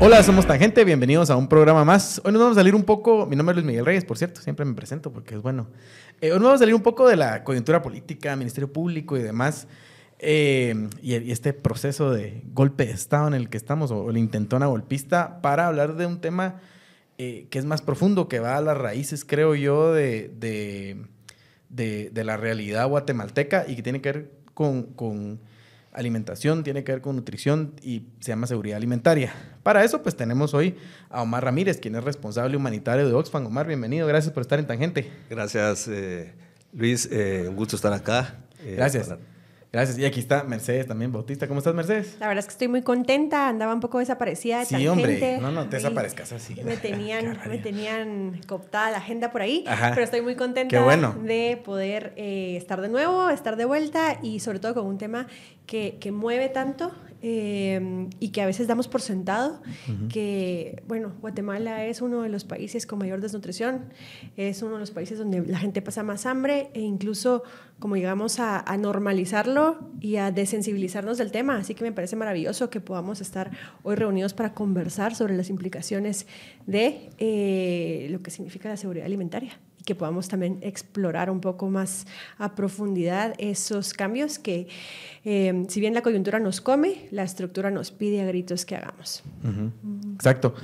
Hola, somos Tangente, bienvenidos a un programa más. Hoy nos vamos a salir un poco, mi nombre es Luis Miguel Reyes, por cierto, siempre me presento porque es bueno. Eh, hoy nos vamos a salir un poco de la coyuntura política, Ministerio Público y demás, eh, y, este proceso de golpe de Estado en el que estamos, o el intentona golpista, para hablar de un tema eh, que es más profundo, que va a las raíces, creo yo, de, de, de- de la realidad guatemalteca y que tiene que ver con, con alimentación, tiene que ver con nutrición y se llama seguridad alimentaria. Para eso, pues tenemos hoy a Omar Ramírez, quien es responsable humanitario de Oxfam. Omar, bienvenido, gracias por estar en Tangente. Gracias, eh, Luis. eh, un gusto estar acá. eh, Gracias. para- Gracias. Y aquí está Mercedes también, Bautista. ¿Cómo estás, Mercedes? La verdad es que estoy muy contenta, andaba un poco desaparecida de Sí, tangente. hombre. No, no te desaparezcas así. Me tenían, me tenían cooptada la agenda por ahí, Ajá. pero estoy muy contenta Qué bueno. de poder eh, estar de nuevo, estar de vuelta y sobre todo con un tema que, que mueve tanto eh, y que a veces damos por sentado, que, bueno, Guatemala es uno de los países con mayor desnutrición, es uno de los países donde la gente pasa más hambre e incluso como llegamos a, a normalizarlo y a desensibilizarnos del tema. Así que me parece maravilloso que podamos estar hoy reunidos para conversar sobre las implicaciones de eh, lo que significa la seguridad alimentaria y que podamos también explorar un poco más a profundidad esos cambios que, eh, si bien la coyuntura nos come, la estructura nos pide a gritos que hagamos. Exacto.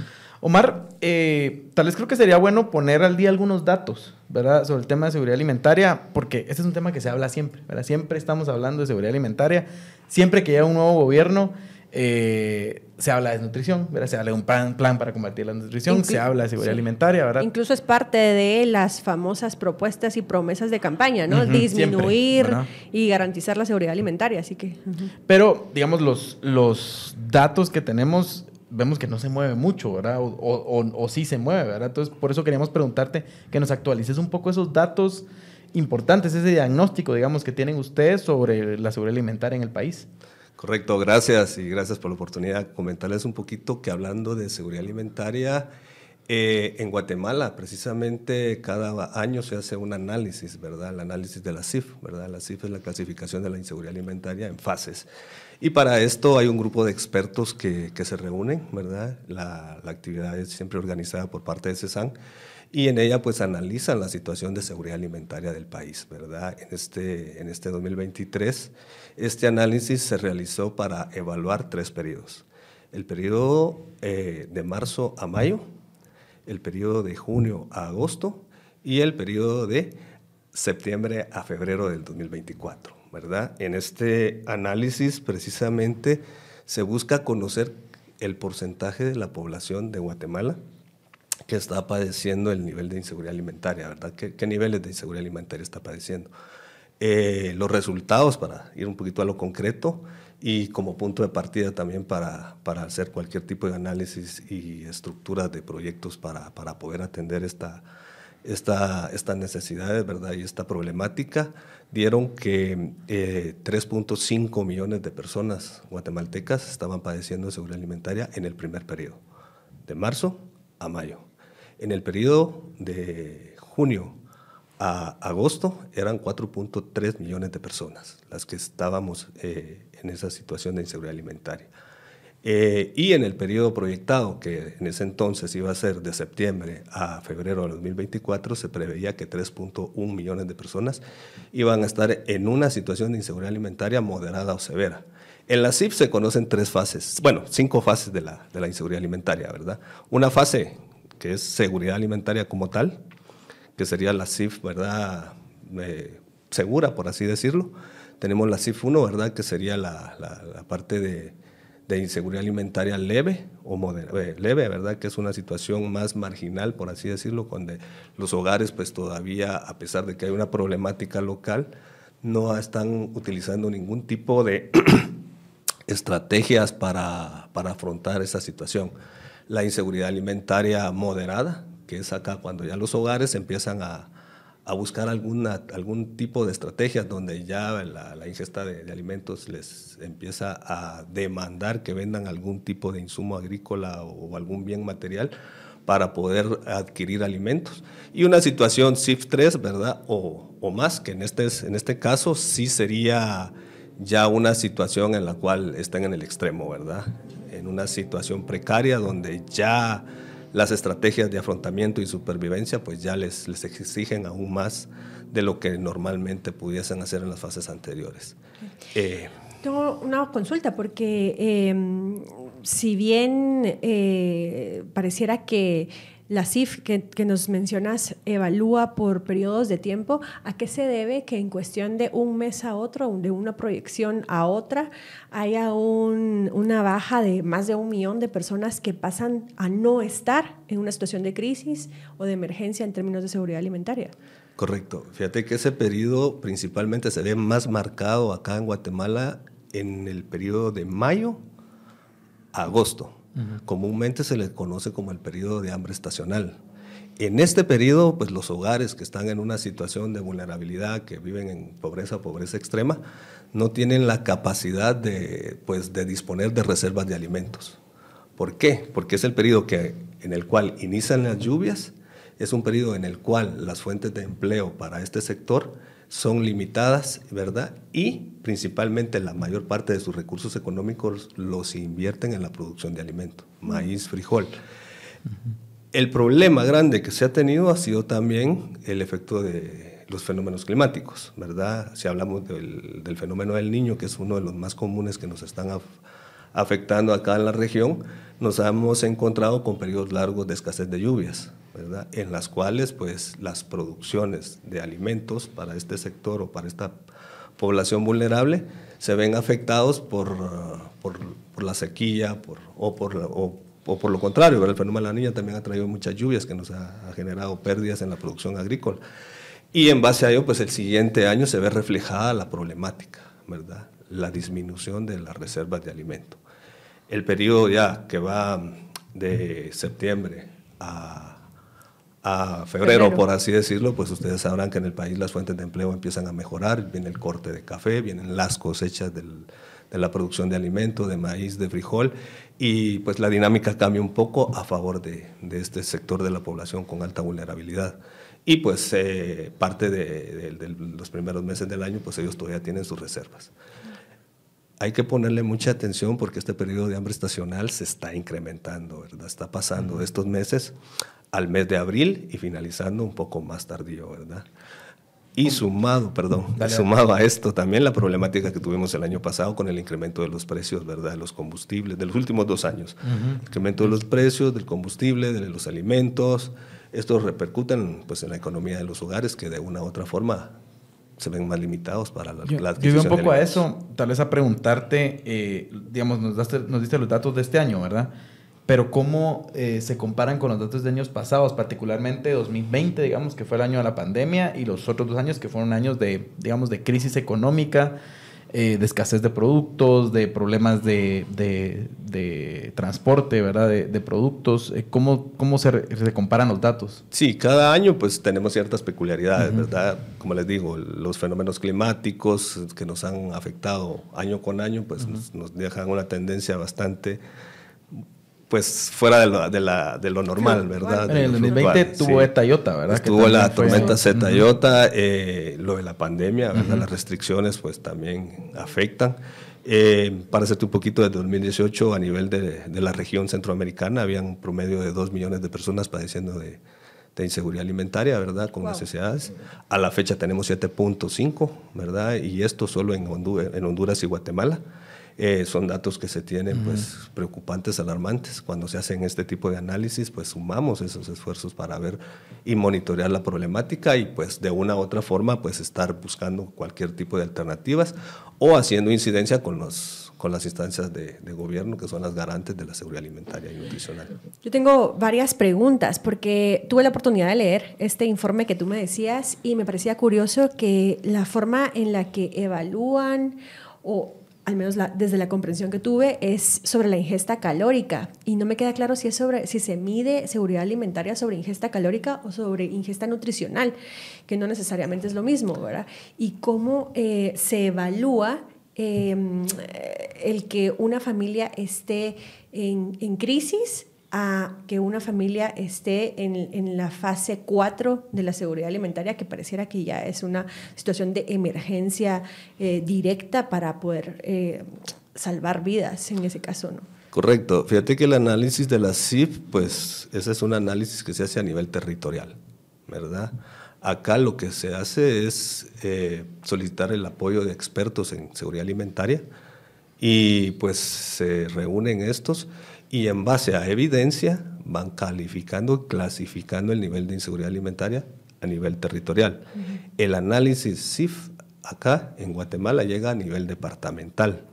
Omar, eh, tal vez creo que sería bueno poner al día algunos datos, ¿verdad? Sobre el tema de seguridad alimentaria, porque este es un tema que se habla siempre, ¿verdad? Siempre estamos hablando de seguridad alimentaria. Siempre que llega un nuevo gobierno, eh, se habla de desnutrición, ¿verdad? Se habla de un plan, plan para combatir la desnutrición, Inclu- se habla de seguridad sí. alimentaria, ¿verdad? Incluso es parte de las famosas propuestas y promesas de campaña, ¿no? Disminuir y garantizar la seguridad alimentaria. Así que. Pero, digamos, los, los datos que tenemos, vemos que no se mueve mucho, ¿verdad? O, o- o- o sí se mueve, ¿verdad? Entonces, por eso queríamos preguntarte que nos actualices un poco esos datos importantes, ese diagnóstico, digamos, que tienen ustedes sobre la seguridad alimentaria en el país. Correcto, gracias y gracias por la oportunidad. Comentarles un poquito que hablando de seguridad alimentaria, eh, en Guatemala precisamente cada año se hace un análisis, ¿verdad? El análisis de la CIF, ¿verdad? La CIF es la clasificación de la inseguridad alimentaria en fases. Y para esto hay un grupo de expertos que, que se reúnen, ¿verdad? La, la actividad es siempre organizada por parte de CESAN y en ella pues analizan la situación de seguridad alimentaria del país, ¿verdad? En este, en este 2023, este análisis se realizó para evaluar tres periodos. El periodo eh, de marzo a mayo, el periodo de junio a agosto y el periodo de septiembre a febrero del 2024, ¿verdad? En este análisis precisamente se busca conocer el porcentaje de la población de Guatemala que está padeciendo el nivel de inseguridad alimentaria, ¿verdad? ¿Qué, qué niveles de inseguridad alimentaria está padeciendo? Eh, los resultados, para ir un poquito a lo concreto, y como punto de partida también para, para hacer cualquier tipo de análisis y estructuras de proyectos para, para poder atender esta, esta, estas necesidades ¿verdad? y esta problemática, dieron que eh, 3.5 millones de personas guatemaltecas estaban padeciendo de seguridad alimentaria en el primer periodo, de marzo a mayo. En el periodo de junio a agosto eran 4.3 millones de personas las que estábamos eh, en esa situación de inseguridad alimentaria. Eh, y en el periodo proyectado, que en ese entonces iba a ser de septiembre a febrero de 2024, se preveía que 3.1 millones de personas iban a estar en una situación de inseguridad alimentaria moderada o severa. En la CIF se conocen tres fases, bueno, cinco fases de la, de la inseguridad alimentaria, ¿verdad? Una fase que es seguridad alimentaria como tal, que sería la CIF, ¿verdad? Eh, segura, por así decirlo. Tenemos la CIF 1, ¿verdad? Que sería la, la, la parte de, de, inseguridad alimentaria leve o eh, leve, ¿verdad? Que es una situación más marginal, por así decirlo, donde los hogares, pues todavía, a pesar de que hay una problemática local, no están utilizando ningún tipo de estrategias para, para afrontar esa situación. La inseguridad alimentaria moderada, que es acá cuando ya los hogares empiezan a, a buscar alguna, algún tipo de estrategias donde ya la, la ingesta de, de, alimentos les empieza a demandar que vendan algún tipo de insumo agrícola o, o algún bien material para poder adquirir alimentos. Y una situación CIF 3, ¿verdad? O, o más, que en este, en este caso sí sería ya una situación en la cual están en el extremo, ¿verdad? En una situación precaria donde ya las estrategias de afrontamiento y supervivencia pues ya les, les exigen aún más de lo que normalmente pudiesen hacer en las fases anteriores. Eh, Tengo una consulta porque em, si bien eh, pareciera que la CIF que, nos mencionas evalúa por periodos de tiempo, ¿a qué se debe que en cuestión de un mes a otro, de una proyección a otra, haya una baja de más de un millón de personas que pasan a no estar en una situación de crisis o de emergencia en términos de seguridad alimentaria? Correcto. Fíjate que ese periodo principalmente se ve más marcado acá en Guatemala en el periodo de mayo a agosto Comúnmente se le conoce como el periodo de hambre estacional. En este periodo, pues los hogares que están en una situación de vulnerabilidad, que viven en pobreza, pobreza extrema, no tienen la capacidad de, pues, de disponer de reservas de alimentos. ¿Por qué? Porque es el periodo que, en el cual inician las lluvias, es un periodo en el cual las fuentes de empleo para este sector son limitadas, ¿verdad? Y principalmente la mayor parte de sus recursos económicos los invierten en la producción de alimentos, maíz, frijol. El problema grande que se ha tenido ha sido también el efecto de los fenómenos climáticos, ¿verdad? Si hablamos del, fenómeno del niño, que es uno de los más comunes que nos están afectando acá en la región, nos hemos encontrado con periodos largos de escasez de lluvias, en las cuales pues, las producciones de alimentos para este sector o para esta población vulnerable se ven afectados por, por, la sequía o, por, o, por lo contrario, el fenómeno de la niña también ha traído muchas lluvias que nos ha, generado pérdidas en la producción agrícola. Y en base a ello, pues el siguiente año se ve reflejada la problemática, ¿verdad? la disminución de las reservas de alimento. El periodo ya que va de septiembre a a febrero, por así decirlo, pues ustedes sabrán que en el país las fuentes de empleo empiezan a mejorar, viene el corte de café, vienen las cosechas de la producción de alimento, de maíz, de frijol, y pues la dinámica cambia un poco a favor de, este sector de la población con alta vulnerabilidad. Y pues eh, parte de, los primeros meses del año, pues ellos todavía tienen sus reservas. Hay que ponerle mucha atención porque este periodo de hambre estacional se está incrementando, ¿verdad? Está pasando de estos meses al mes de abril y finalizando un poco más tardío, ¿verdad? Y sumado, perdón, sumado a esto también la problemática que tuvimos el año pasado con el incremento de los precios, ¿verdad? De los combustibles, de los últimos dos años. Incremento de los precios del combustible, de los alimentos. Esto repercuten pues, en la economía de los hogares que de una u otra forma se ven más limitados para la, yo, Yo un poco a eso, tal vez a preguntarte, eh, digamos, nos, nos diste los datos de este año, ¿verdad? pero cómo eh, se comparan con los datos de años pasados, particularmente 2020, digamos, que fue el año de la pandemia, y los otros dos años que fueron años de, digamos, de crisis económica, eh, de escasez de productos, de problemas de, de, transporte, ¿verdad? De, productos. Eh, ¿Cómo, cómo se, se, comparan los datos? Sí, cada año pues tenemos ciertas peculiaridades, ¿verdad? Como les digo, los fenómenos climáticos que nos han afectado año con año, pues nos, nos dejan una tendencia bastante pues fuera de lo, de la, de lo normal, ¿verdad? En el 2020 tuvo ETA iota, ¿verdad? Tuvo la tormenta Zeta iota, eh, lo de la pandemia, ¿verdad? Las restricciones pues también afectan. Eh, para hacerte un poquito, de 2018 a nivel de, de, la región centroamericana habían un promedio de 2 millones de personas padeciendo de, de inseguridad alimentaria, ¿verdad? Con necesidades. A la fecha tenemos 7.5, ¿verdad? Y esto solo en en Honduras y Guatemala. Eh, son datos que se tienen pues preocupantes, alarmantes. Cuando se hacen este tipo de análisis, pues sumamos esos esfuerzos para ver y monitorear la problemática y pues de una u otra forma pues estar buscando cualquier tipo de alternativas o haciendo incidencia con los con las instancias de, de, gobierno que son las garantes de la seguridad alimentaria y nutricional. Yo tengo varias preguntas porque tuve la oportunidad de leer este informe que tú me decías y me parecía curioso que la forma en la que evalúan o al menos desde la comprensión que tuve, es sobre la ingesta calórica. Y no me queda claro si, es sobre, si se mide seguridad alimentaria sobre ingesta calórica o sobre ingesta nutricional, que no necesariamente es lo mismo, ¿verdad? Y cómo eh, se evalúa em, el que una familia esté en, en crisis a que una familia esté en, la fase 4 de la seguridad alimentaria, que pareciera que ya es una situación de emergencia eh, directa para poder eh, salvar vidas en ese caso, ¿no? Correcto. Fíjate que el análisis de la CIF, pues ese es un análisis que se hace a nivel territorial, ¿verdad? Acá lo que se hace es eh, solicitar el apoyo de expertos en seguridad alimentaria y pues se reúnen estos y en base a evidencia van calificando, clasificando el nivel de inseguridad alimentaria a nivel territorial. El análisis CIF acá en Guatemala llega a nivel departamental.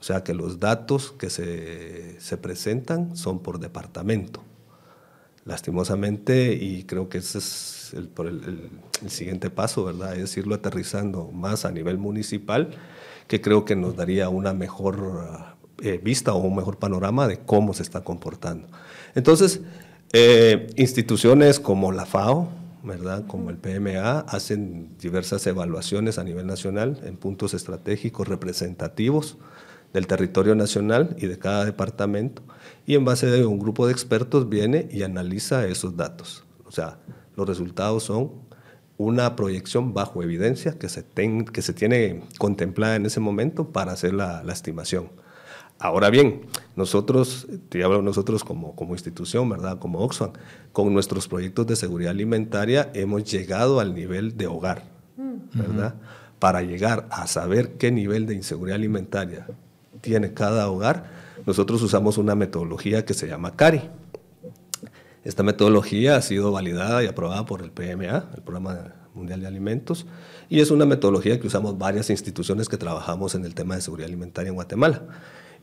O sea que los datos que se, se presentan son por departamento. Lastimosamente, y creo que ese es el, el, el, siguiente paso, ¿verdad? Es irlo aterrizando más a nivel municipal, que creo que nos daría una mejor eh, vista o un mejor panorama de cómo se está comportando. Entonces, eh, instituciones como la FAO, ¿verdad? como el PMA, hacen diversas evaluaciones a nivel nacional en puntos estratégicos representativos del territorio nacional y de cada departamento, y en base de un grupo de expertos viene y analiza esos datos. O sea, los resultados son una proyección bajo evidencia que se, que se tiene contemplada en ese momento para hacer la estimación. Ahora bien, nosotros, te hablo nosotros como, como institución, ¿verdad? Como Oxfam, con nuestros proyectos de seguridad alimentaria hemos llegado al nivel de hogar, mm. ¿verdad? Para llegar a saber qué nivel de inseguridad alimentaria tiene cada hogar, nosotros usamos una metodología que se llama CARI. Esta metodología ha sido validada y aprobada por el PMA, el Programa Mundial de Alimentos, y es una metodología que usamos varias instituciones que trabajamos en el tema de seguridad alimentaria en Guatemala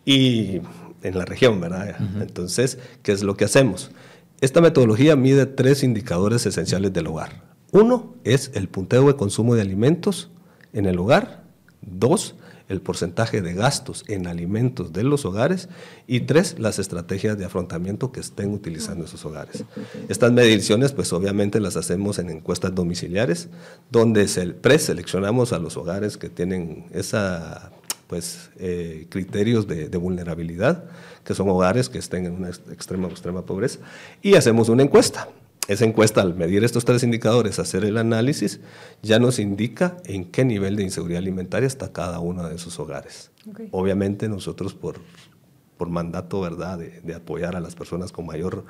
y en la región, ¿verdad? Entonces, ¿qué es lo que hacemos? Esta metodología mide tres indicadores esenciales del hogar. Uno es el punteo de consumo de alimentos en el hogar. Dos, el porcentaje de gastos en alimentos de los hogares. Y tres, las estrategias de afrontamiento que estén utilizando esos hogares. Estas mediciones, pues obviamente las hacemos en encuestas domiciliares, donde preseleccionamos a los hogares que tienen esa pues, eh, criterios de, vulnerabilidad, que son hogares que estén en una extrema extrema pobreza, y hacemos una encuesta. Esa encuesta, al medir estos tres indicadores, hacer el análisis, ya nos indica en qué nivel de inseguridad alimentaria está cada uno de esos hogares. Obviamente nosotros por, por mandato ¿verdad? De, de apoyar a las personas con mayor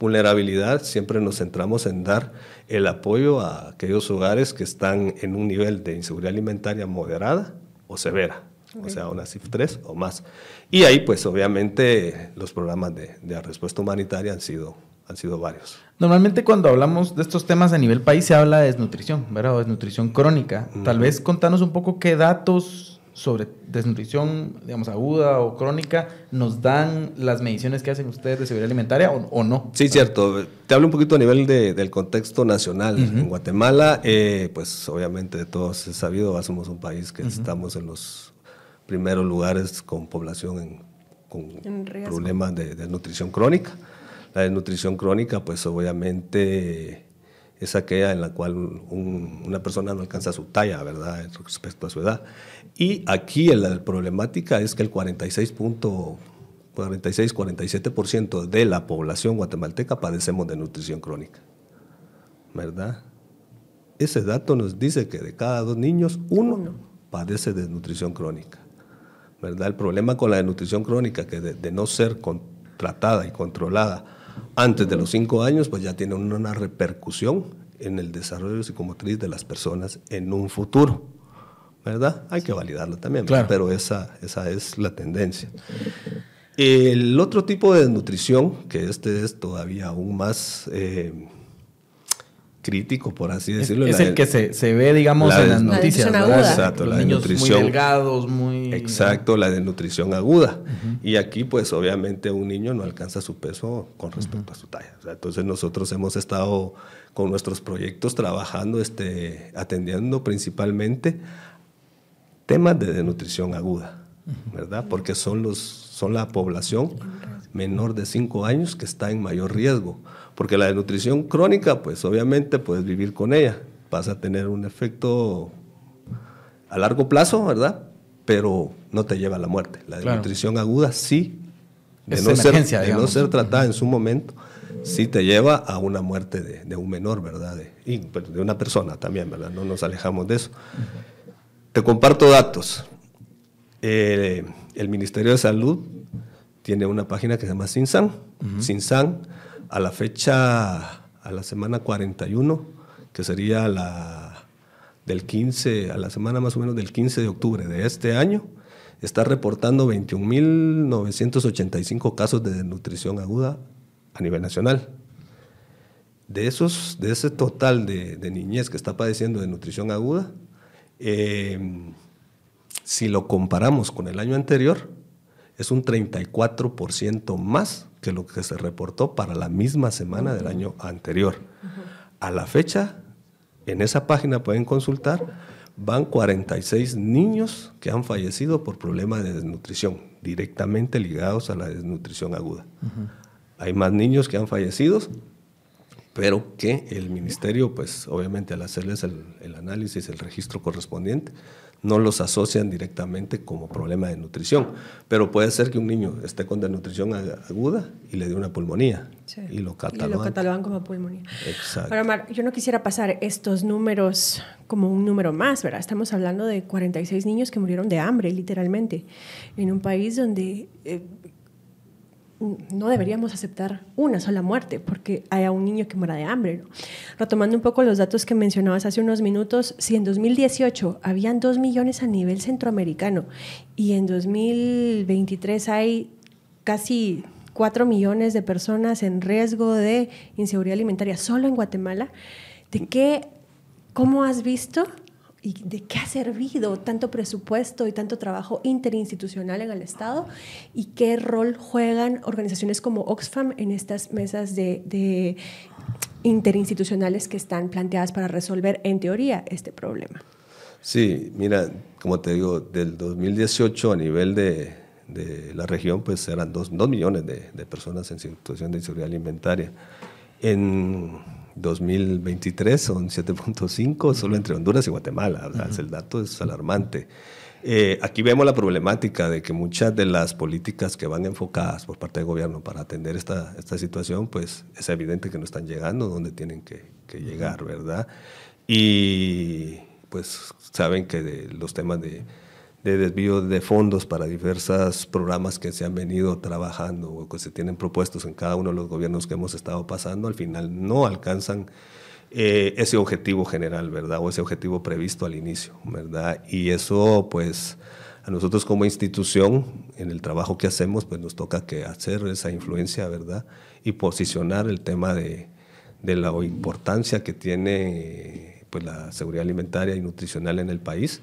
vulnerabilidad, siempre nos centramos en dar el apoyo a aquellos hogares que están en un nivel de inseguridad alimentaria moderada o severa o sea, una CIF 3 o más. Y ahí, pues obviamente, los programas de, de, respuesta humanitaria han sido, han sido varios. Normalmente cuando hablamos de estos temas a nivel país se habla de desnutrición, ¿verdad? O desnutrición crónica. Tal vez contanos un poco qué datos sobre desnutrición, digamos, aguda o crónica, nos dan las mediciones que hacen ustedes de seguridad alimentaria o, no? Sí, cierto. Te hablo un poquito a nivel de, del contexto nacional. En Guatemala, eh, pues obviamente de todos es sabido, somos un país que estamos en los primeros lugares con población con problemas de, desnutrición crónica. La desnutrición crónica, pues obviamente es aquella en la cual una persona no alcanza su talla, ¿verdad?, respecto a su edad. Y aquí la problemática es que el 46 46-47% de la población guatemalteca padecemos de nutrición crónica, ¿verdad? Ese dato nos dice que de cada dos niños, uno. padece de nutrición crónica. ¿Verdad? El problema con la desnutrición crónica, que de, no ser tratada y controlada antes de los cinco años, pues ya tiene una, repercusión en el desarrollo psicomotriz de las personas en un futuro. ¿Verdad? Hay que validarlo también, pero esa, esa es la tendencia. El otro tipo de desnutrición, que este es todavía aún más eh, crítico, por así decirlo. Es, el que se, se, ve, digamos, en las noticias. La Exacto, la desnutrición. Muy delgados, muy. Exacto, la desnutrición aguda. Y aquí, pues, obviamente, un niño no alcanza su peso con respecto a su talla. entonces, nosotros hemos estado con nuestros proyectos trabajando, este, atendiendo principalmente temas de desnutrición aguda, ¿verdad? Porque son, los, son la población menor de 5 años que está en mayor riesgo porque la desnutrición crónica, pues obviamente puedes vivir con ella. Vas a tener un efecto a largo plazo, ¿verdad? Pero no te lleva a la muerte. La desnutrición aguda sí de, no, ser, de no ser tratada en su momento, sí te lleva a una muerte de, un menor, ¿verdad? De, y pues, de una persona también, ¿verdad? No nos alejamos de eso. Te comparto datos. Eh, el Ministerio de Salud tiene una página que se llama Sinsan. Sinsan, a la fecha, a la semana 41, que sería la del 15, a la semana más o menos del 15 de octubre de este año, está reportando 21.985 casos de desnutrición aguda a nivel nacional. De, esos, de ese total de, niñez que está padeciendo de nutrición aguda, em, si lo comparamos con el año anterior, es un 34% más que lo que se reportó para la misma semana del año anterior. A la fecha, en esa página pueden consultar, van 46 niños que han fallecido por problemas de desnutrición, directamente ligados a la desnutrición aguda. Hay más niños que han fallecido, pero que el ministerio, pues obviamente al hacerles el, el análisis, el registro correspondiente, no los asocian directamente como problema de nutrición. Pero puede ser que un niño esté con desnutrición aguda y le dé una pulmonía. Y lo catalogan. Y lo catalogan como pulmonía. Exacto. Ahora, Mar, yo no quisiera pasar estos números como un número más, ¿verdad? Estamos hablando de 46 niños que murieron de hambre, literalmente, en un país donde eh, no deberíamos aceptar una sola muerte porque haya un niño que muera de hambre. Retomando un poco los datos que mencionabas hace unos minutos, si en 2018 habían 2 millones a nivel centroamericano y en 2023 hay casi 4 millones de personas en riesgo de inseguridad alimentaria solo en Guatemala, ¿de qué, cómo has visto y de qué ha servido tanto presupuesto y tanto trabajo interinstitucional en el Estado y qué rol juegan organizaciones como Oxfam en estas mesas de, interinstitucionales que están planteadas para resolver en teoría este problema. Sí, mira, como te digo, del 2018 a nivel de, la región, pues eran dos, millones de, de, personas en situación de inseguridad alimentaria. En 2023 son 7.5 solo entre Honduras y Guatemala. El dato es alarmante. Eh, aquí vemos la problemática de que muchas de las políticas que van enfocadas por parte del gobierno para atender esta, esta situación, pues es evidente que no están llegando donde tienen que, que llegar, ¿verdad? Y pues saben que de los temas de de desvío de fondos para diversos programas que se han venido trabajando o que se tienen propuestos en cada uno de los gobiernos que hemos estado pasando, al final no alcanzan eh, ese objetivo general, ¿verdad? O ese objetivo previsto al inicio, ¿verdad? Y eso, pues, a nosotros como institución, en el trabajo que hacemos, pues nos toca que hacer esa influencia, ¿verdad? Y posicionar el tema de, de la importancia que tiene pues, la seguridad alimentaria y nutricional en el país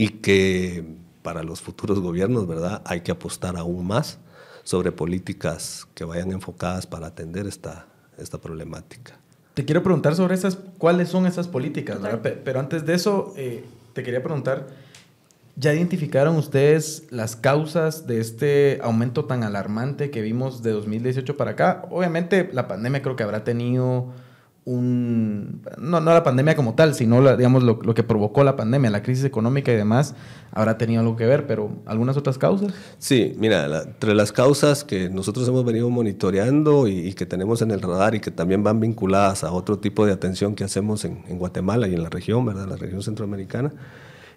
y que para los futuros gobiernos, ¿verdad? Hay que apostar aún más sobre políticas que vayan enfocadas para atender esta, esta problemática. Te quiero preguntar sobre esas, cuáles son esas políticas, Pero antes de eso, eh, te quería preguntar, ¿ya identificaron ustedes las causas de este aumento tan alarmante que vimos de 2018 para acá? Obviamente la pandemia creo que habrá tenido un, no, no la pandemia como tal, sino digamos lo, que provocó la pandemia, la crisis económica y demás, habrá tenido algo que ver, pero ¿algunas otras causas? Sí, mira, entre las causas que nosotros hemos venido monitoreando y, que tenemos en el radar y que también van vinculadas a otro tipo de atención que hacemos en, Guatemala y en la región, ¿verdad? La región centroamericana,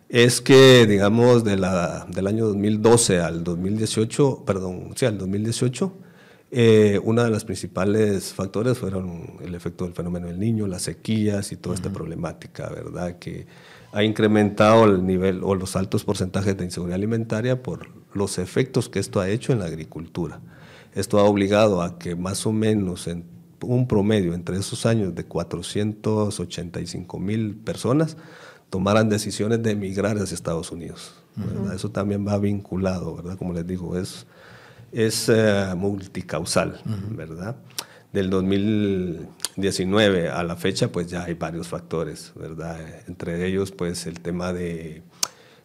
es que, digamos, de la, del año 2012 al 2018, perdón, sí, al 2018, eh, una de las principales factores fueron el efecto del fenómeno del niño, las sequías y toda esta problemática, ¿verdad? Que ha incrementado el nivel o los altos porcentajes de inseguridad alimentaria por los efectos que esto ha hecho en la agricultura. Esto ha obligado a que más o menos en un promedio entre esos años de 485 mil personas tomaran decisiones de emigrar hacia Estados Unidos. Eso también va vinculado, ¿verdad? Como les digo, es es eh, multicausal, ¿verdad? Del 2019 a la fecha, pues ya hay varios factores, ¿verdad? Entre ellos, pues el tema de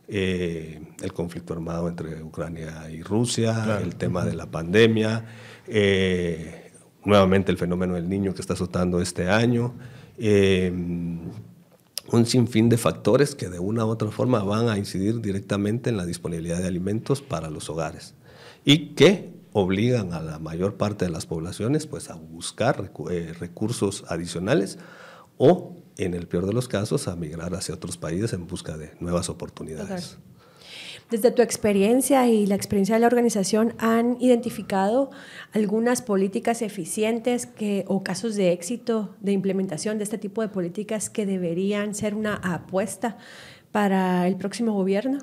eh, el conflicto armado entre Ucrania y Rusia, el tema de la pandemia, eh, nuevamente el fenómeno del niño que está azotando este año, un sinfín de factores que de una u otra forma van a incidir directamente en la disponibilidad de alimentos para los hogares y que obligan a la mayor parte de las poblaciones pues, a buscar eh, recursos adicionales o, en el peor de los casos, a migrar hacia otros países en busca de nuevas oportunidades. Desde tu experiencia y la experiencia de la organización, ¿han identificado algunas políticas eficientes o casos de éxito de implementación de este tipo de políticas que deberían ser una apuesta para el próximo gobierno?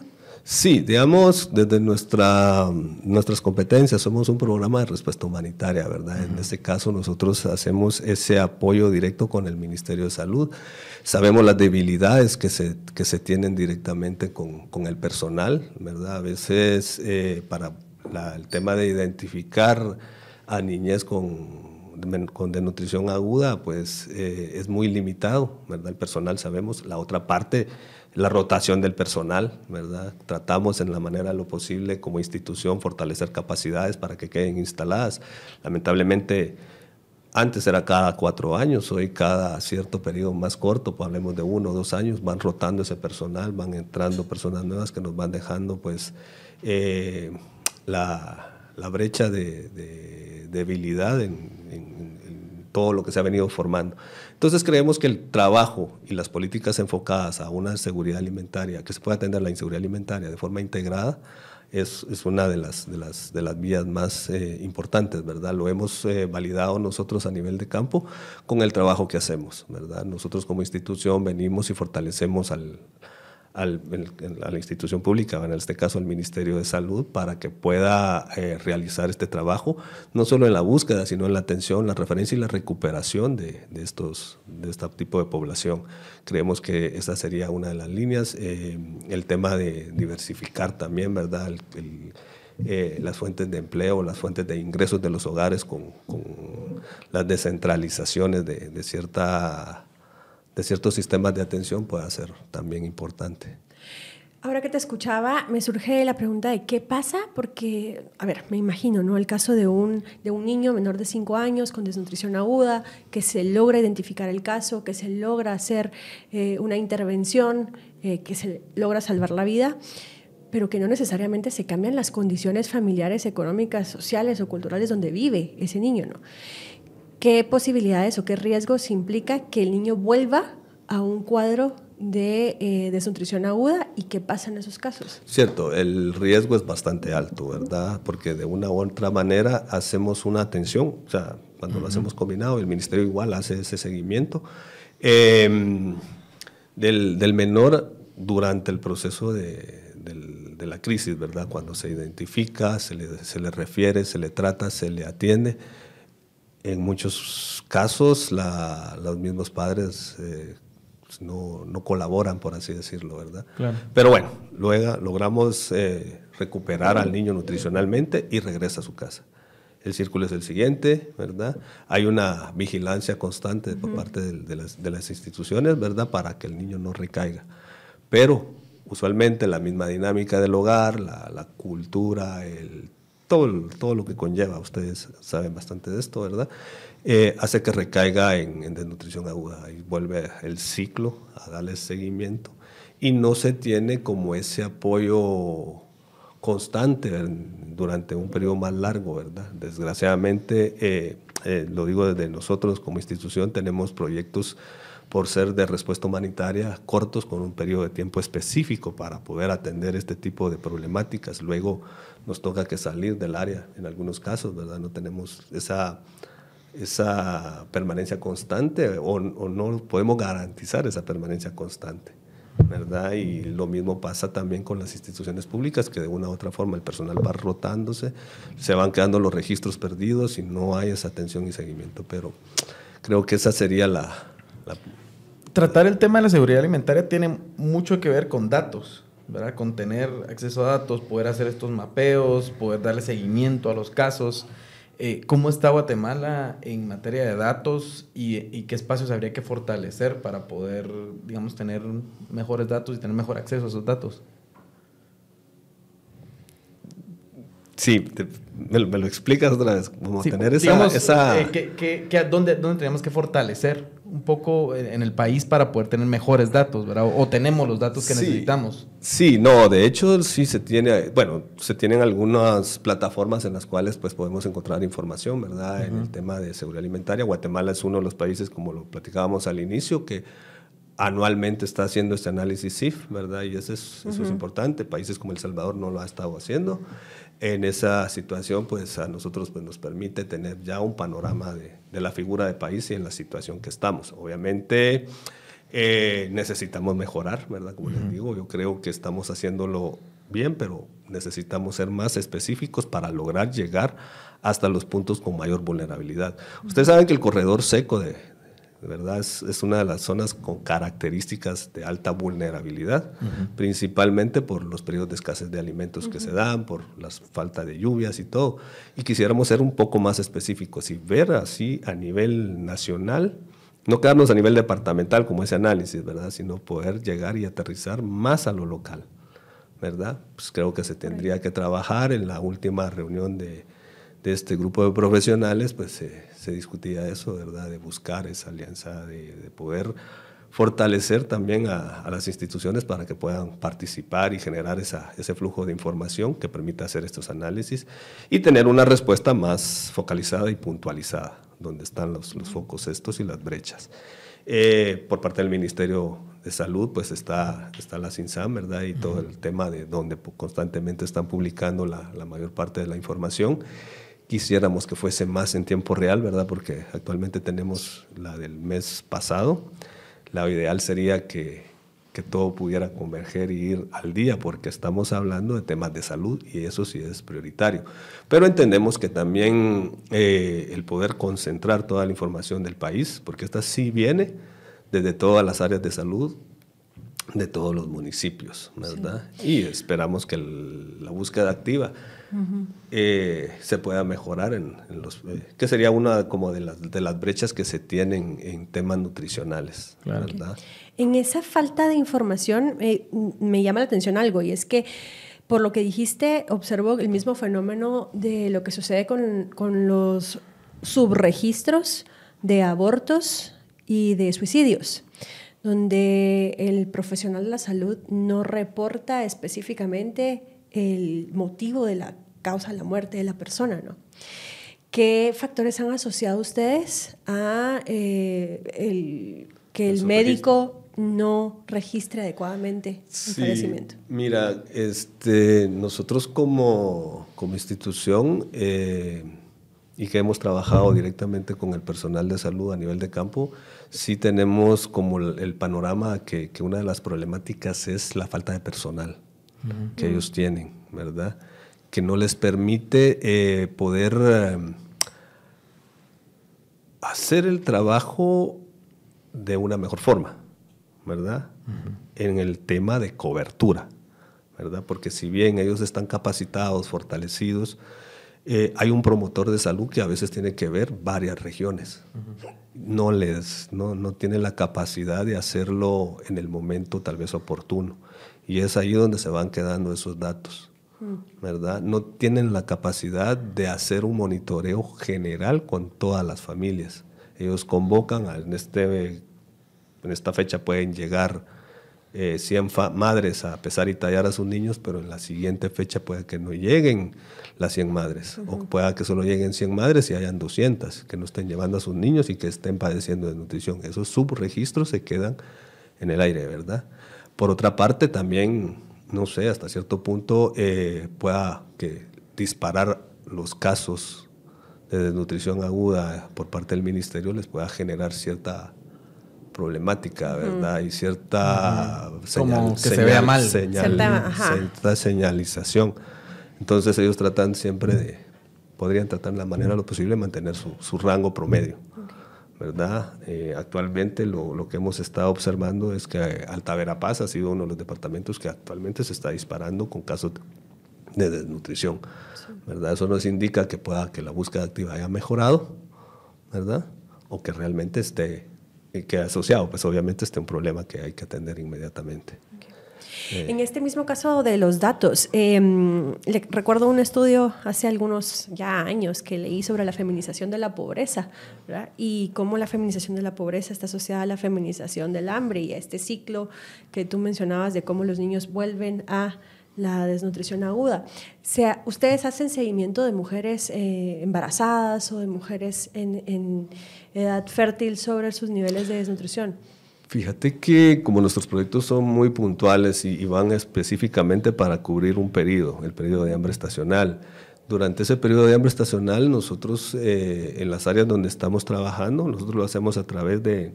Sí, digamos, desde nuestra, nuestras competencias somos un programa de respuesta humanitaria, ¿verdad? En este caso nosotros hacemos ese apoyo directo con el Ministerio de Salud. Sabemos las debilidades que se, que se tienen directamente con, con el personal, ¿verdad? A veces eh, para el tema de identificar a niñez con con desnutrición aguda, pues eh, es muy limitado, ¿verdad? El personal sabemos, la otra parte la rotación del personal, ¿verdad? Tratamos en la manera de lo posible como institución fortalecer capacidades para que queden instaladas. Lamentablemente, antes era cada cuatro años, hoy cada cierto periodo más corto, pues hablemos de uno o dos años, van rotando ese personal, van entrando personas nuevas que nos van dejando pues eh, la, brecha de, debilidad en todo lo que se ha venido formando. Entonces creemos que el trabajo y las políticas enfocadas a una seguridad alimentaria, que se pueda atender la inseguridad alimentaria de forma integrada, es, es, una de las, de las, de las vías más eh, importantes, ¿verdad? Lo hemos eh, validado nosotros a nivel de campo con el trabajo que hacemos, ¿verdad? Nosotros como institución venimos y fortalecemos al, al, a la institución pública, en este caso al Ministerio de Salud, para que pueda eh, realizar este trabajo, no solo en la búsqueda, sino en la atención, la referencia y la recuperación de, de estos, de este tipo de población. Creemos que esa sería una de las líneas. Eh, el tema de diversificar también, ¿verdad? Eh, las fuentes de empleo, las fuentes de ingresos de los hogares con, con las descentralizaciones de, de cierta de ciertos sistemas de atención pueda ser también importante. Ahora que te escuchaba, me surge la pregunta de qué pasa, porque, a ver, me imagino, ¿no? El caso de un, de un niño menor de 5 años con desnutrición aguda, que se logra identificar el caso, que se logra hacer eh, una intervención, eh, que se logra salvar la vida, pero que no necesariamente se cambian las condiciones familiares, económicas, sociales o culturales donde vive ese niño, ¿no? ¿Qué posibilidades o qué riesgos implica que el niño vuelva a un cuadro de eh, desnutrición aguda y qué pasa en esos casos? Cierto, el riesgo es bastante alto, ¿verdad? Porque de una u otra manera hacemos una atención, o sea, cuando lo hacemos combinado, el ministerio igual hace ese seguimiento em, del, menor durante el proceso de, la crisis, ¿verdad? Cuando se identifica, se le, se le refiere, se le trata, se le atiende en muchos casos los mismos padres eh, pues, no, no, colaboran, por así decirlo, ¿verdad? Pero bueno, luego logramos eh, recuperar al niño nutricionalmente y regresa a su casa. El círculo es el siguiente, ¿verdad? Hay una vigilancia constante por parte de, las, de, las, instituciones, ¿verdad? Para que el niño no recaiga. Pero usualmente la misma dinámica del hogar, la, la cultura, el todo, todo lo que conlleva, ustedes saben bastante de esto, ¿verdad? Eh, hace que recaiga en, desnutrición aguda y vuelve el ciclo a darle seguimiento y no se tiene como ese apoyo constante durante un periodo más largo, ¿verdad? Desgraciadamente, eh, eh, lo digo desde nosotros como institución, tenemos proyectos por ser de respuesta humanitaria cortos con un periodo de tiempo específico para poder atender este tipo de problemáticas. Luego nos toca que salir del área en algunos casos, ¿verdad? No tenemos esa, esa permanencia constante o, no podemos garantizar esa permanencia constante. ¿verdad? Y lo mismo pasa también con las instituciones públicas, que de una u otra forma el personal va rotándose, se van quedando los registros perdidos y no hay esa atención y seguimiento. Pero creo que esa sería la, la... Tratar el tema de la seguridad alimentaria tiene mucho que ver con datos. ¿Verdad? Con tener acceso a datos, poder hacer estos mapeos, poder darle seguimiento a los casos. Eh, ¿Cómo está Guatemala en materia de datos y, qué espacios habría que fortalecer para poder, digamos, tener mejores datos y tener mejor acceso a esos datos? Sí, me, lo explicas otra vez, como tener esa... esa... Eh, dónde, ¿Dónde tenemos que fortalecer un poco en el país para poder tener mejores datos, ¿verdad? O tenemos los datos que necesitamos. Sí, no, de hecho sí se tiene, bueno, se tienen algunas plataformas en las cuales pues podemos encontrar información, ¿verdad? En el tema de seguridad alimentaria. Guatemala es uno de los países, como lo platicábamos al inicio, que anualmente está haciendo este análisis CIF, ¿verdad? Y eso es, eso es importante. Países como El Salvador no lo ha estado haciendo en esa situación, pues a nosotros pues, nos permite tener ya un panorama de, de la figura de país y en la situación que estamos. Obviamente eh, necesitamos mejorar, ¿verdad? Como les digo, yo creo que estamos haciéndolo bien, pero necesitamos ser más específicos para lograr llegar hasta los puntos con mayor vulnerabilidad. Ustedes saben que el corredor seco de, ¿verdad? Es, una de las zonas con características de alta vulnerabilidad, principalmente por los periodos de escasez de alimentos que se dan, por la falta de lluvias y todo. Y quisiéramos ser un poco más específicos y ver así a nivel nacional, no quedarnos a nivel departamental como ese análisis, ¿verdad? Sino poder llegar y aterrizar más a lo local, ¿verdad? Pues creo que se tendría que trabajar en la última reunión de, de este grupo de profesionales, pues se se discutía eso, ¿verdad? De buscar esa alianza, de, poder fortalecer también a, las instituciones para que puedan participar y generar esa, ese flujo de información que permita hacer estos análisis y tener una respuesta más focalizada y puntualizada, donde están los, los focos estos y las brechas. Eh, por parte del Ministerio de Salud, pues está, está la CINSAM, ¿verdad? Y todo el tema de donde constantemente están publicando la, la mayor parte de la información. Quisiéramos que fuese más en tiempo real, ¿verdad? Porque actualmente tenemos la del mes pasado. La ideal sería que, que todo pudiera converger y ir al día, porque estamos hablando de temas de salud y eso sí es prioritario. Pero entendemos que también eh, el poder concentrar toda la información del país, porque esta sí viene desde todas las áreas de salud, de todos los municipios, ¿verdad? Y esperamos que la búsqueda activa eh, se pueda mejorar en, los... Eh, que sería una como de las, de las brechas que se tienen en temas nutricionales, ¿verdad? En esa falta de información eh, me llama la atención algo y es que por lo que dijiste observo el mismo fenómeno de lo que sucede con, con los subregistros de abortos y de suicidios donde el profesional de la salud no reporta específicamente el motivo de la causa de la muerte de la persona, ¿no? ¿Qué factores han asociado ustedes a eh, el, que el médico no registre adecuadamente el fallecimiento? Mira, este, nosotros como, como institución eh, y que hemos trabajado directamente con el personal de salud a nivel de campo, sí tenemos como el, panorama que, que, una de las problemáticas es la falta de personal que ellos tienen, ¿verdad? Que no les permite eh, poder eh, hacer el trabajo de una mejor forma, ¿verdad? En el tema de cobertura, ¿verdad? Porque si bien ellos están capacitados, fortalecidos, eh, hay un promotor de salud que a veces tiene que ver varias regiones. No les, no, no tiene la capacidad de hacerlo en el momento tal vez oportuno. Y es ahí donde se van quedando esos datos. ¿verdad? No tienen la capacidad de hacer un monitoreo general con todas las familias. Ellos convocan, en, este, en esta fecha pueden llegar 100 eh, madres a pesar y tallar a sus niños, pero en la siguiente fecha puede que no lleguen las 100 madres, o pueda que solo lleguen 100 madres y hayan 200 que no estén llevando a sus niños y que estén padeciendo de nutrición. Esos subregistros se quedan en el aire, ¿verdad? Por otra parte, también, no sé, hasta cierto punto eh, pueda que disparar los casos de desnutrición aguda por parte del ministerio les pueda generar cierta problemática, ¿verdad? Y cierta Como que se vea mal. cierta, señalización. Entonces ellos tratan siempre de, podrían tratar de la manera lo posible de mantener su, su rango promedio. ¿Verdad? Eh, actualmente lo, lo, que hemos estado observando es que Alta Verapaz ha sido uno de los departamentos que actualmente se está disparando con casos de desnutrición, ¿verdad? Eso nos indica que pueda que la búsqueda activa haya mejorado, ¿verdad? O que realmente esté, que asociado, pues obviamente esté un problema que hay que atender inmediatamente. En este mismo caso de los datos, em, recuerdo un estudio hace algunos ya años que leí sobre la feminización de la pobreza y cómo la feminización de la pobreza está asociada a la feminización del hambre y a este ciclo que tú mencionabas de cómo los niños vuelven a la desnutrición aguda. ¿Ustedes hacen seguimiento de mujeres eh, embarazadas o de mujeres en, edad fértil sobre sus niveles de desnutrición? Fíjate que como nuestros proyectos son muy puntuales y, van específicamente para cubrir un periodo, el periodo de hambre estacional, durante ese periodo de hambre estacional nosotros eh, en las áreas donde estamos trabajando, nosotros lo hacemos a través de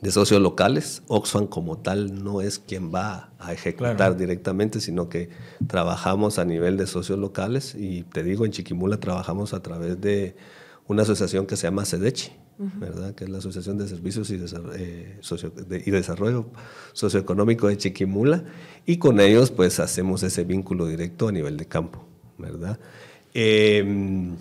de socios locales. Oxfam como tal no es quien va a ejecutar directamente, sino que trabajamos a nivel de socios locales y te digo, en Chiquimula trabajamos a través de una asociación que se llama SEDECHI, ¿verdad? que es la Asociación de Servicios y, eh, y, Desarrollo Socioeconómico de Chiquimula, y con ellos pues hacemos ese vínculo directo a nivel de campo. ¿verdad? Eh,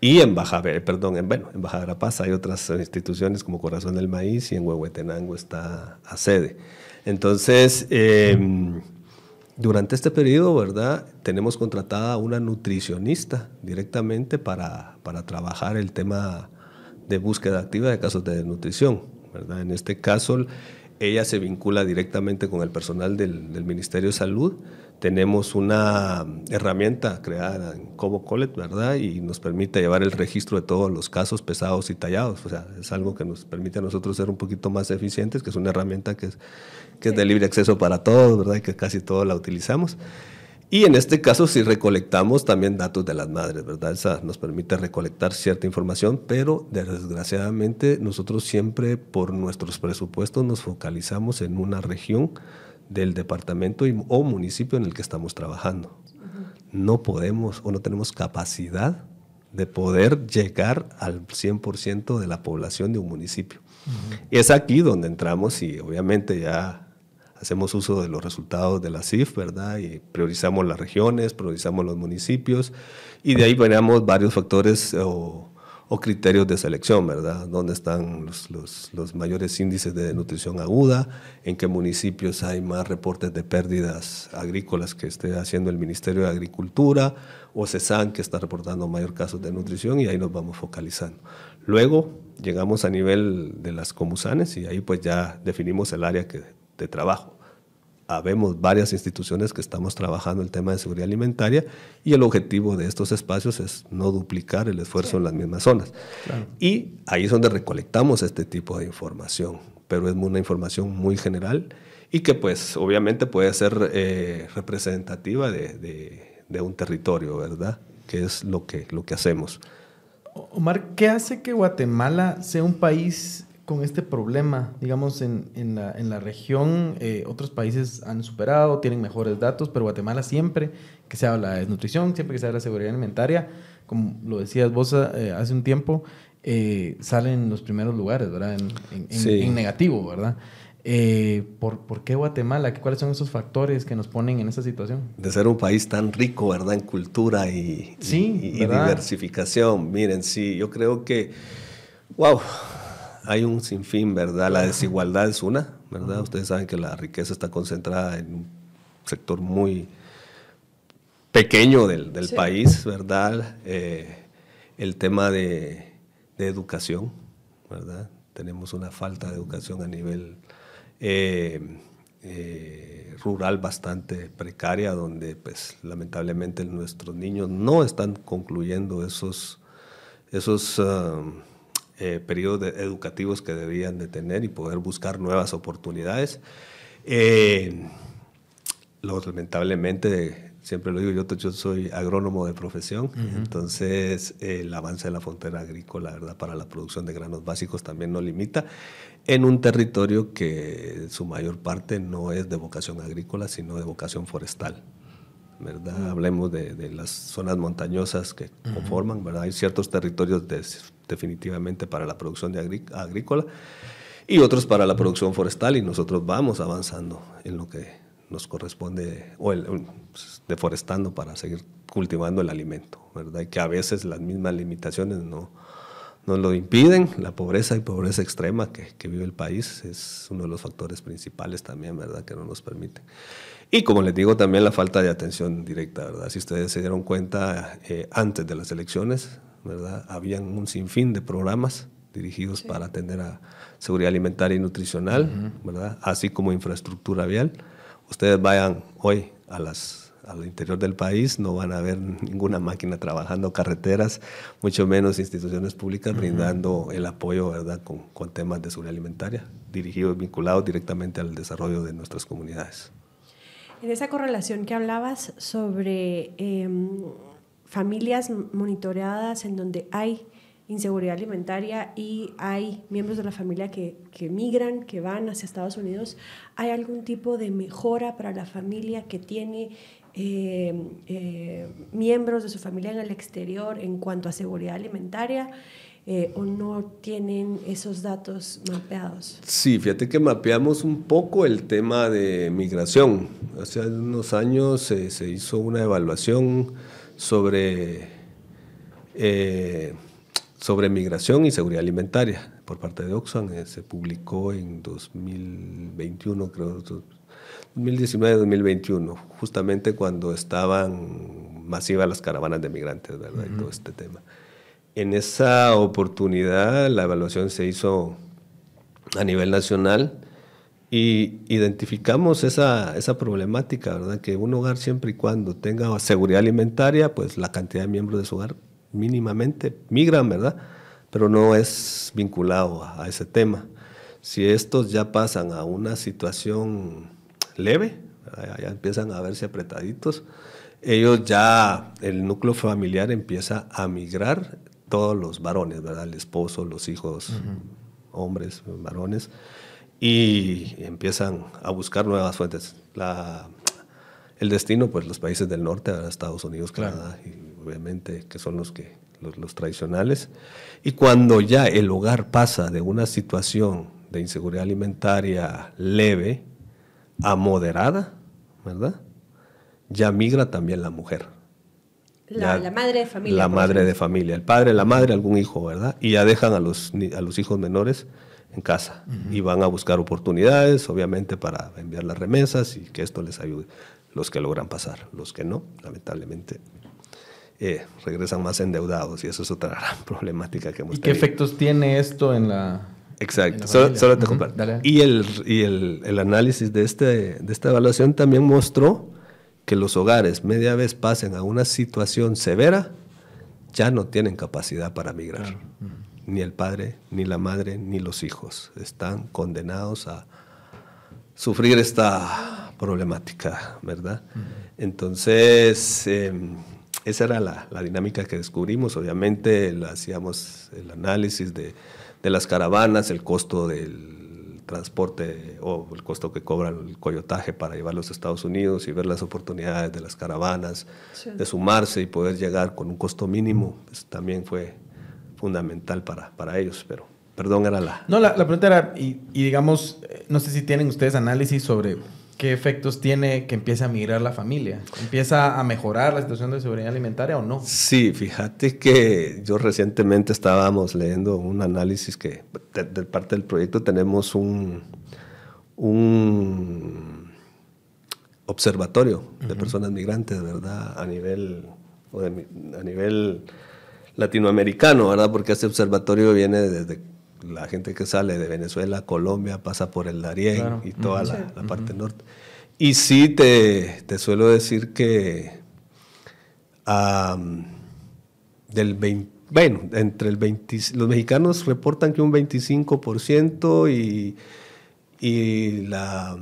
y en Baja, perdón, en, bueno, en Baja hay otras instituciones como Corazón del Maíz y en Huehuetenango está a sede. Entonces, em, durante este periodo, ¿verdad? Tenemos contratada una nutricionista directamente para, para trabajar el tema de búsqueda activa de casos de desnutrición, ¿verdad? En este caso, ella se vincula directamente con el personal del, Ministerio de Salud tenemos una herramienta creada en Cobo Collet, ¿verdad? Y nos permite llevar el registro de todos los casos pesados y tallados. O sea, es algo que nos permite a nosotros ser un poquito más eficientes, que es una herramienta que es, es de libre acceso para todos, ¿verdad? Y que casi todos la utilizamos. Y en este caso sí recolectamos también datos de las madres, ¿verdad? Esa nos permite recolectar cierta información, pero desgraciadamente nosotros siempre por nuestros presupuestos nos focalizamos en una región del departamento o municipio en el que estamos trabajando. No podemos o no tenemos capacidad de poder llegar al 100% de la población de un municipio. Y es aquí donde entramos y obviamente ya hacemos uso de los resultados de la CIF, ¿verdad? Y priorizamos las regiones, priorizamos los municipios y de ahí veníamos varios factores o o criterios de selección, ¿verdad? ¿Dónde están los, los, los, mayores índices de nutrición aguda? ¿En qué municipios hay más reportes de pérdidas agrícolas que esté haciendo el Ministerio de Agricultura? O CESAN que está reportando mayor casos de nutrición y ahí nos vamos focalizando. Luego llegamos a nivel de las comusanes y ahí pues ya definimos el área que, de trabajo habemos varias instituciones que estamos trabajando el tema de seguridad alimentaria y el objetivo de estos espacios es no duplicar el esfuerzo en las mismas zonas. Y ahí es donde recolectamos este tipo de información, pero es una información muy general y que pues obviamente puede ser eh, representativa de, de, un territorio, ¿verdad? Que es lo que, lo que hacemos. Omar, ¿qué hace que Guatemala sea un país con este problema? Digamos, en, en, la, en la, región eh, otros países han superado, tienen mejores datos, pero Guatemala siempre que se habla de desnutrición, siempre que se habla de seguridad alimentaria, como lo decías vos eh, hace un tiempo, eh, salen los primeros lugares, ¿verdad? En, en negativo, ¿verdad? Eh, ¿por, ¿por, qué Guatemala? ¿Cuáles son esos factores que nos ponen en esa situación? De ser un país tan rico, ¿verdad? En cultura y, sí, y diversificación. Miren, sí, yo creo que, wow, hay un sinfín, ¿verdad? La desigualdad es una, ¿verdad? Ustedes saben que la riqueza está concentrada en un sector muy pequeño del, del país, ¿verdad? Eh, el tema de, de, educación, ¿verdad? Tenemos una falta de educación a nivel eh, eh, rural bastante precaria, donde pues lamentablemente nuestros niños no están concluyendo esos, esos um, eh, periodos educativos que debían de tener y poder buscar nuevas oportunidades. Eh, lamentablemente, siempre lo digo, yo, yo soy agrónomo de profesión, entonces el avance de la frontera agrícola ¿verdad? para la producción de granos básicos también nos limita en un territorio que su mayor parte no es de vocación agrícola, sino de vocación forestal. ¿verdad? Hablemos de, las zonas montañosas que conforman, ¿verdad? Hay ciertos territorios definitivamente para la producción de agrícola y otros para la producción forestal y nosotros vamos avanzando en lo que nos corresponde, o pues, deforestando para seguir cultivando el alimento, ¿verdad? Y que a veces las mismas limitaciones no, nos lo impiden. La pobreza y pobreza extrema que, que, vive el país es uno de los factores principales también, ¿verdad?, que no nos permiten. Y como les digo, también la falta de atención directa, ¿verdad? Si ustedes se dieron cuenta, eh, antes de las elecciones, ¿verdad?, habían un sinfín de programas dirigidos para atender a seguridad alimentaria y nutricional, ¿verdad?, así como infraestructura vial. Ustedes vayan hoy a las al interior del país, no van a ver ninguna máquina trabajando carreteras, mucho menos instituciones públicas brindando el apoyo ¿verdad? Con, con, temas de seguridad alimentaria, dirigidos, vinculados directamente al desarrollo de nuestras comunidades. En esa correlación que hablabas sobre eh, familias monitoreadas en donde hay inseguridad alimentaria y hay miembros de la familia que, que, migran, que van hacia Estados Unidos, ¿hay algún tipo de mejora para la familia que tiene eh, eh, miembros de su familia en el exterior en cuanto a seguridad alimentaria eh, o no tienen esos datos mapeados? Sí, fíjate que mapeamos un poco el tema de migración. Hace unos años se hizo una evaluación sobre, sobre migración y seguridad alimentaria por parte de Oxfam. se publicó en 2021, creo 2019-2021, justamente cuando estaban masivas las caravanas de migrantes, ¿verdad? Y todo este tema. En esa oportunidad la evaluación se hizo a nivel nacional y identificamos esa, esa problemática, ¿verdad? Que un hogar siempre y cuando tenga seguridad alimentaria, pues la cantidad de miembros de su hogar mínimamente migran, ¿verdad? Pero no es vinculado a, a ese tema. Si estos ya pasan a una situación leve, ya empiezan a verse apretaditos, ellos ya, el núcleo familiar empieza a migrar todos los varones, ¿verdad? El esposo, los hijos, hombres, varones, y empiezan a buscar nuevas fuentes. La, el destino, pues los países del norte, Estados Unidos, Canadá, y obviamente que son los, que, los, los tradicionales. Y cuando ya el hogar pasa de una situación de inseguridad alimentaria leve, a moderada, ¿verdad? Ya migra también la mujer. La, madre de familia. La madre de familia, el padre, la madre, algún hijo, ¿verdad? Y ya dejan a los, a los hijos menores en casa y van a buscar oportunidades, obviamente, para enviar las remesas y que esto les ayude. Los que logran pasar, los que no, lamentablemente, eh, regresan más endeudados y eso es otra gran problemática que hemos ¿Y qué efectos tiene esto en la, Exacto, solo, te comparto. Y, el, y el, el, análisis de, este, de esta evaluación también mostró que los hogares, media vez pasen a una situación severa, ya no tienen capacidad para migrar. Ni el padre, ni la madre, ni los hijos. Están condenados a sufrir esta problemática, ¿verdad? Entonces, em, esa era la, la, dinámica que descubrimos. Obviamente, hacíamos el análisis de de las caravanas, el costo del transporte o el costo que cobra el coyotaje para llevarlos a Estados Unidos y ver las oportunidades de las caravanas, de sumarse y poder llegar con un costo mínimo, pues, también fue fundamental para, para ellos, pero perdón, era la... No, la, la pregunta era, y, y digamos, eh, no sé si tienen ustedes análisis sobre ¿qué efectos tiene que empiece a migrar la familia? ¿Empieza a mejorar la situación de seguridad alimentaria o no? Sí, fíjate que yo recientemente estábamos leyendo un análisis que de, parte del proyecto tenemos un, un observatorio de personas migrantes, ¿verdad? A nivel, a nivel latinoamericano, ¿verdad? Porque este observatorio viene desde la gente que sale de Venezuela, Colombia, pasa por el Darién y toda la, parte norte. Y sí te, te suelo decir que del 20, bueno, entre el 20, los mexicanos reportan que un 25% y, y la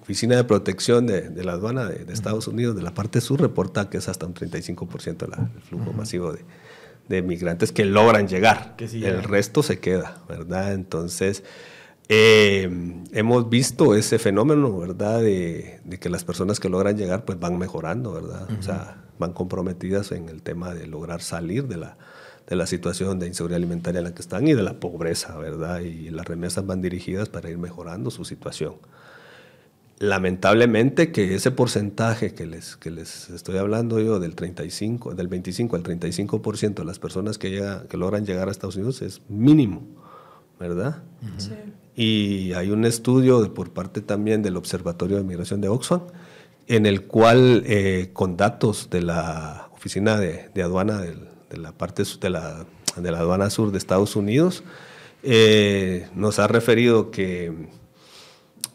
Oficina de Protección de, la Aduana de, Estados Unidos, de la parte sur, reporta que es hasta un 35% el flujo masivo de, de migrantes que logran llegar. el resto se queda, ¿verdad? Entonces, eh, hemos visto ese fenómeno, ¿verdad? De, que las personas que logran llegar, pues van mejorando, ¿verdad? O sea, van comprometidas en el tema de lograr salir de la, de la situación de inseguridad alimentaria en la que están y de la pobreza, ¿verdad? Y las remesas van dirigidas para ir mejorando su situación. Lamentablemente que ese porcentaje que les, que les estoy hablando yo del 35, del 25 al 35% de las personas que, llega, que logran llegar a Estados Unidos es mínimo, ¿verdad? Sí. Y hay un estudio por parte también del Observatorio de Migración de Oxfam, en el cual eh, con datos de la Oficina de, Aduana de la parte de la, de la aduana sur de Estados Unidos, eh, nos ha referido que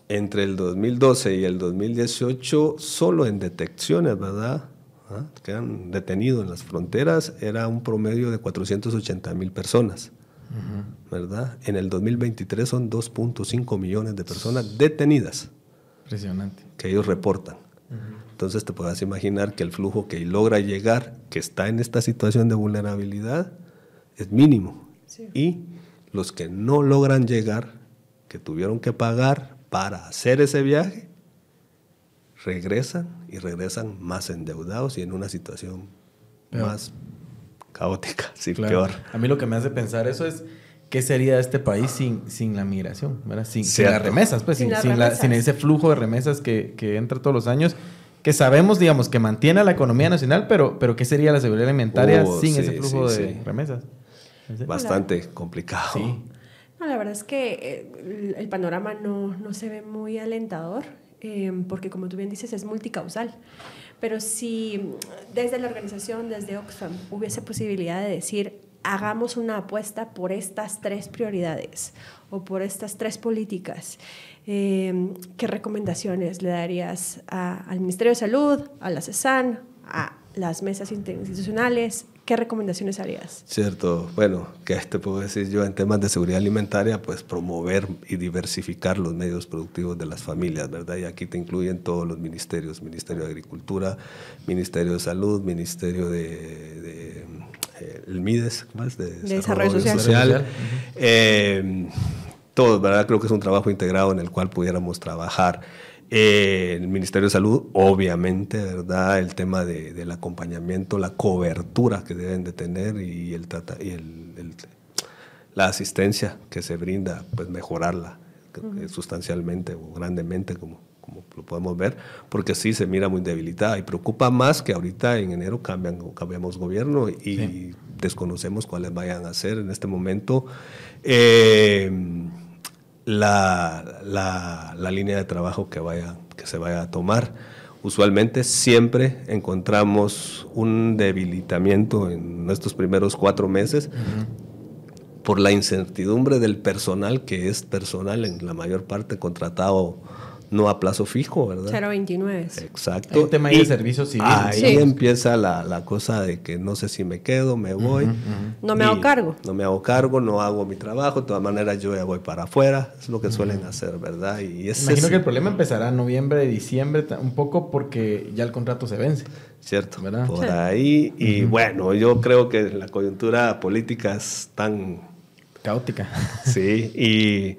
entre el 2012 y el 2018, solo en detecciones, ¿verdad? ¿Ah? Que han detenido en las fronteras, era un promedio de 480 mil personas, ¿verdad? En el 2023 son 2.5 millones de personas detenidas. Impresionante. Que ellos reportan. Entonces te puedas imaginar que el flujo que logra llegar, que está en esta situación de vulnerabilidad, es mínimo. Y los que no logran llegar, que tuvieron que pagar para hacer ese viaje, regresan y regresan más endeudados y en una situación más caótica, sí, peor. A mí lo que me hace pensar eso es qué sería este país sin, sin la migración, Sin, las remesas, pues, sin, sin, ese flujo de remesas que, que, entra todos los años, que sabemos, digamos, que mantiene a la economía nacional, pero, pero ¿qué sería la seguridad alimentaria oh, sin ese flujo de remesas? Bastante complicado. Sí la verdad es que eh, el panorama no, no se ve muy alentador, eh, porque como tú bien dices, es multicausal. Pero si desde la organización, desde Oxfam, hubiese posibilidad de decir, hagamos una apuesta por estas tres prioridades o por estas tres políticas, eh, ¿qué recomendaciones le darías al Ministerio de Salud, a la CESAN, a las mesas interinstitucionales ¿Qué recomendaciones harías? Cierto, bueno, ¿qué te puedo decir yo en temas de seguridad alimentaria? Pues promover y diversificar los medios productivos de las familias, ¿verdad? Y aquí te incluyen todos los ministerios, Ministerio de Agricultura, Ministerio de Salud, Ministerio de, eh, el MIDES, más de, Desarrollo, Social. Eh, todo, ¿verdad? Creo que es un trabajo integrado en el cual pudiéramos trabajar. Eh, el Ministerio de Salud, obviamente, ¿verdad? El tema de, del acompañamiento, la cobertura que deben de tener y, el, y el, la asistencia que se brinda, pues mejorarla sustancialmente o grandemente, como, como lo podemos ver, porque sí se mira muy debilitada y preocupa más que ahorita en enero cambian, cambiamos gobierno y desconocemos cuáles vayan a ser en este momento. Eh, la, la, línea de trabajo que, vaya, que se vaya a tomar. Usualmente siempre encontramos un debilitamiento en nuestros primeros cuatro meses por la incertidumbre del personal, que es personal en la mayor parte contratado no a plazo fijo, ¿verdad? 029. Exacto. El tema de servicios civiles. Ahí empieza la, la, cosa de que no sé si me quedo, me voy. No me hago cargo. No me hago cargo, no hago mi trabajo, de todas maneras yo ya voy para afuera, es lo que suelen hacer, ¿verdad? Y Imagino que el problema empezará en noviembre, diciembre, un poco porque ya el contrato se vence. Cierto, ¿verdad? Por ahí, y bueno, yo creo que la coyuntura política es tan... Caótica. Sí, y...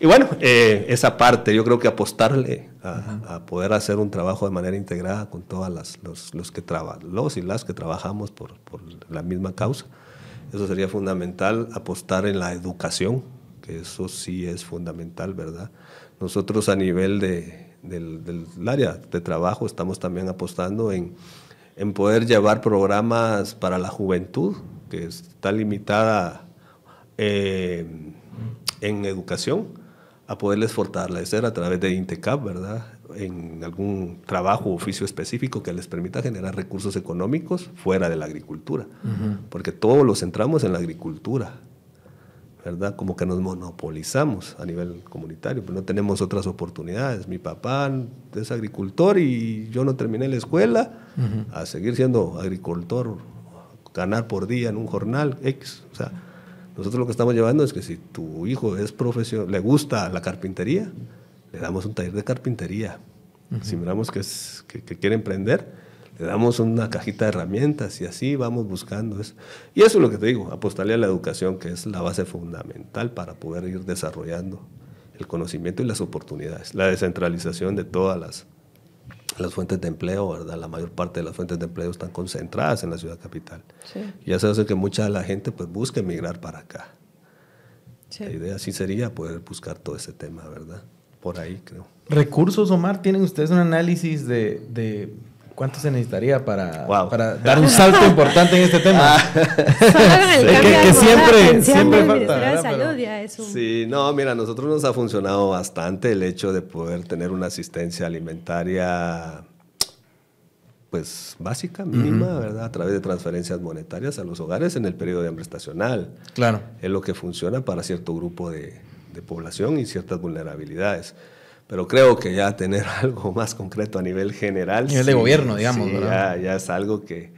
Y bueno, eh, esa parte, yo creo que apostarle a, poder hacer un trabajo de manera integrada con todas las, los, los, que los y las que trabajamos por, por, la misma causa, eso sería fundamental, apostar en la educación, que eso sí es fundamental, ¿verdad? Nosotros a nivel de, del, del, área de trabajo estamos también apostando en, en poder llevar programas para la juventud, que está limitada eh, en educación a poderles fortalecer a través de INTECAP, ¿verdad? En algún trabajo o oficio específico que les permita generar recursos económicos fuera de la agricultura. Porque todos los centramos en la agricultura, ¿verdad? Como que nos monopolizamos a nivel comunitario, pero no tenemos otras oportunidades. Mi papá es agricultor y yo no terminé la escuela, a seguir siendo agricultor, ganar por día en un jornal X. O sea, nosotros lo que estamos llevando es que si tu hijo es profesión, le gusta la carpintería, le damos un taller de carpintería. Si miramos que, es, que, quiere emprender, le damos una cajita de herramientas y así vamos buscando eso. Y eso es lo que te digo, apostarle a la educación, que es la base fundamental para poder ir desarrollando el conocimiento y las oportunidades, la descentralización de todas las, las fuentes de empleo, ¿verdad? La mayor parte de las fuentes de empleo están concentradas en la ciudad capital. Y eso hace que mucha de la gente pues busque emigrar para acá. La idea sí sería poder buscar todo ese tema, ¿verdad? por ahí creo. Recursos, Omar, ¿tienen ustedes un análisis de, de cuánto se necesitaría para, Wow. para dar un salto importante en este tema? El Sí, que- que siempre- siempre falta, de. Salud Pero- ya es un... Sí, no, mira, a nosotros nos ha funcionado bastante el hecho de poder tener una asistencia alimentaria pues básica, mínima, ¿verdad? A través de transferencias monetarias a los hogares en el periodo de hambre estacional. Claro. Es lo que funciona para cierto grupo de, de población y ciertas vulnerabilidades. Pero creo que ya tener algo más concreto a nivel general. Nivel de gobierno, digamos, sí, ¿verdad? ya, ya es algo que,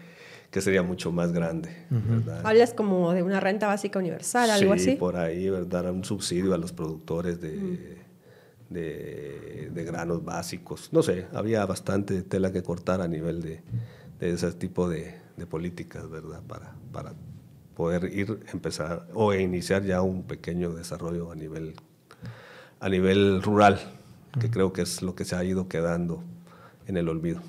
que sería mucho más grande, ¿verdad? Hablas como de una renta básica universal, algo sí, así. por ahí, ¿verdad? Un subsidio a los productores de, de, de granos básicos. No sé, había bastante tela que cortar a nivel de, de ese tipo de, de políticas, ¿verdad? Para, para poder ir, empezar o iniciar ya un pequeño desarrollo a nivel, a nivel rural, que creo que es lo que se ha ido quedando en el olvido.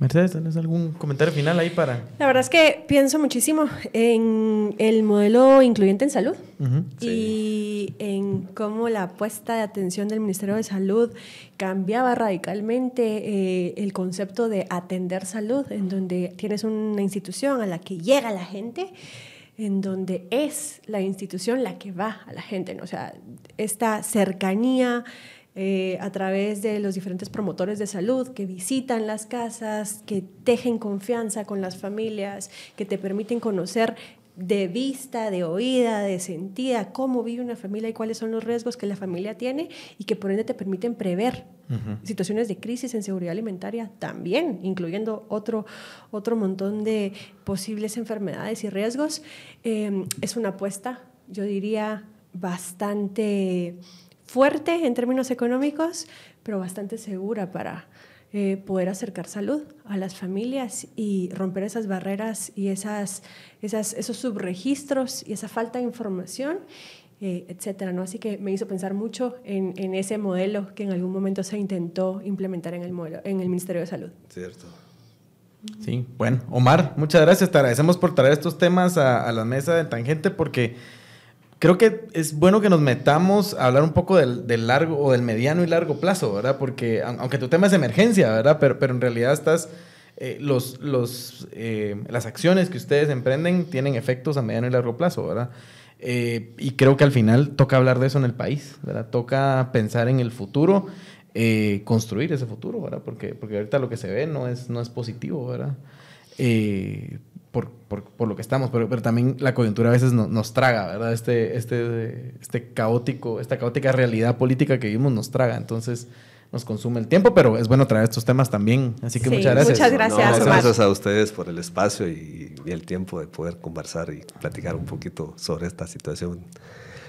Mercedes, ¿tienes algún comentario final ahí para...? La verdad es que pienso muchísimo en el modelo incluyente en salud Ujú. y en cómo la puesta de atención del Ministerio de Salud cambiaba radicalmente eh, el concepto de atender salud, en donde tienes una institución a la que llega la gente, en donde es la institución la que va a la gente, ¿no? o sea, esta cercanía eh, a través de los diferentes promotores de salud que visitan las casas, que tejen confianza con las familias, que te permiten conocer de vista, de oída, de sentida, cómo vive una familia y cuáles son los riesgos que la familia tiene y que por ende te permiten prever situaciones de crisis en seguridad alimentaria también, incluyendo otro, otro montón de posibles enfermedades y riesgos. Eh, es una apuesta, yo diría, bastante fuerte en términos económicos, pero bastante segura para eh, poder acercar salud a las familias y romper esas barreras y esas, esas, esos subregistros y esa falta de información, eh, etcétera, ¿no? Así que me hizo pensar mucho en, en ese modelo que en algún momento se intentó implementar en el, modelo, en el Ministerio de Salud. ¿Cierto? Sí, bueno, Omar, muchas gracias. Te agradecemos por traer estos temas a, a la mesa de Tangente porque creo que es bueno que nos metamos a hablar un poco del, largo o del mediano y largo plazo, ¿verdad? Porque aun- aunque tu tema es emergencia, ¿verdad? Pero, pero en realidad estás, eh, los, los, eh, las acciones que ustedes emprenden tienen efectos a mediano y largo plazo, ¿verdad? Eh, y creo que al final toca hablar de eso en el país, ¿verdad? Toca pensar en el futuro, construir ese futuro, ¿verdad? Porque, porque ahorita lo que se ve no es, no es positivo, ¿verdad? Por, por, por lo que estamos, pero, pero también la coyuntura a veces no- nos traga, ¿verdad? Este, este, este caótico, esta caótica realidad política que vivimos nos traga, entonces nos consume el tiempo, pero es bueno traer estos temas también, así que Sí, muchas gracias. muchas gracias, No, gracias a ustedes por el espacio y, y el tiempo de poder conversar y platicar un poquito sobre esta situación.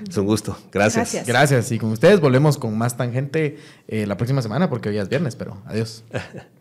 Es un gusto. Gracias. Gracias. Gracias, y con ustedes volvemos con más tangente eh, la próxima semana, porque hoy es viernes, pero adiós.